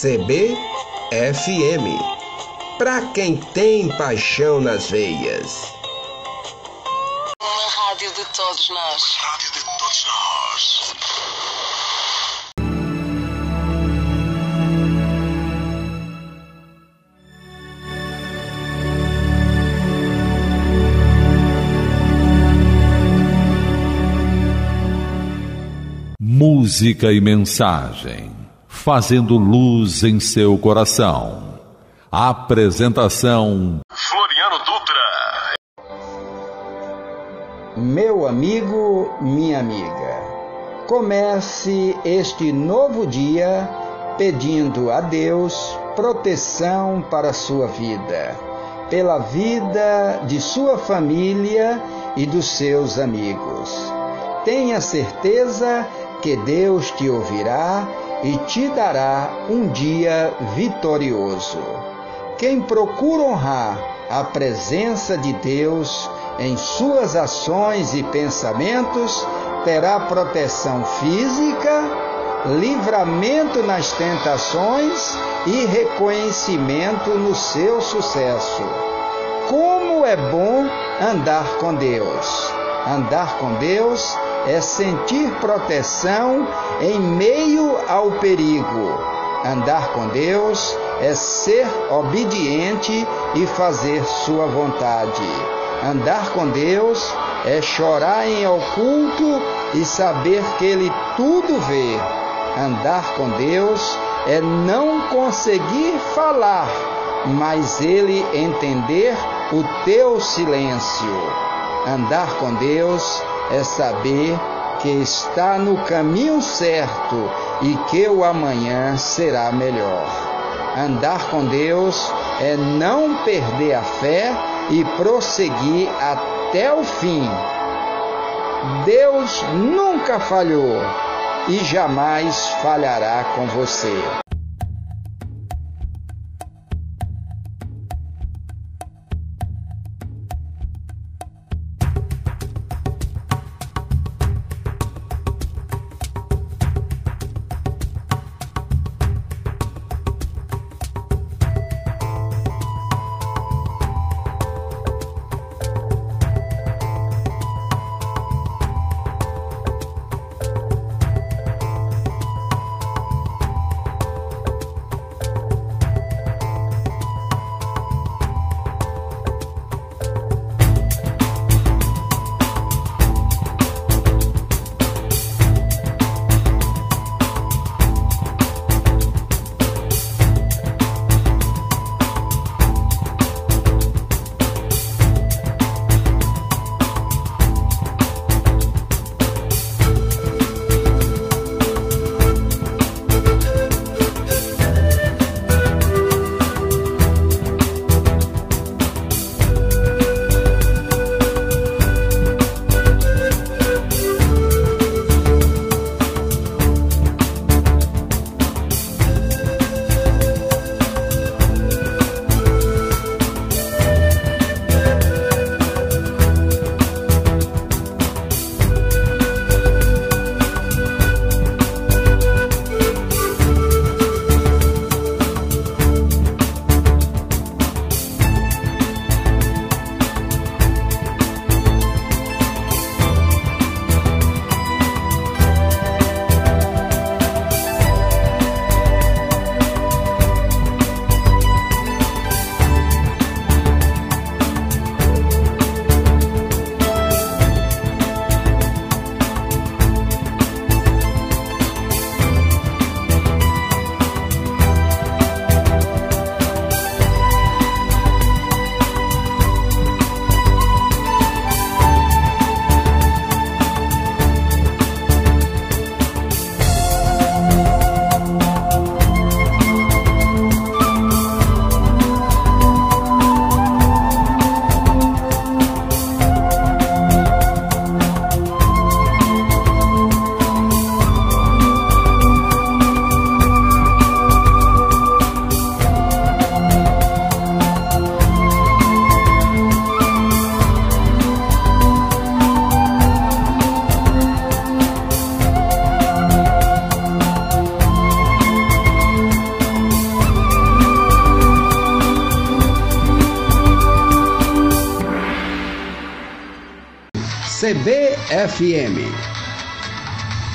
CBFM. Pra quem tem paixão nas veias. Uma rádio de todos nós. Rádio de todos nós. Música e mensagem, fazendo luz em seu coração. Apresentação Floriano Dutra. Meu amigo, minha amiga, comece este novo dia pedindo a Deus proteção para a sua vida, pela vida de sua família e dos seus amigos. Tenha certeza que Deus te ouvirá e te dará um dia vitorioso. Quem procura honrar a presença de Deus em suas ações e pensamentos terá proteção física, livramento nas tentações e reconhecimento no seu sucesso. Como é bom andar com Deus! Andar com Deus é sentir proteção em meio ao perigo. Andar com Deus é ser obediente e fazer sua vontade. Andar com Deus é chorar em oculto e saber que Ele tudo vê. Andar com Deus é não conseguir falar, mas Ele entender o teu silêncio. Andar com Deus é saber que está no caminho certo e que o amanhã será melhor. Andar com Deus é não perder a fé e prosseguir até o fim. Deus nunca falhou e jamais falhará com você. CBFM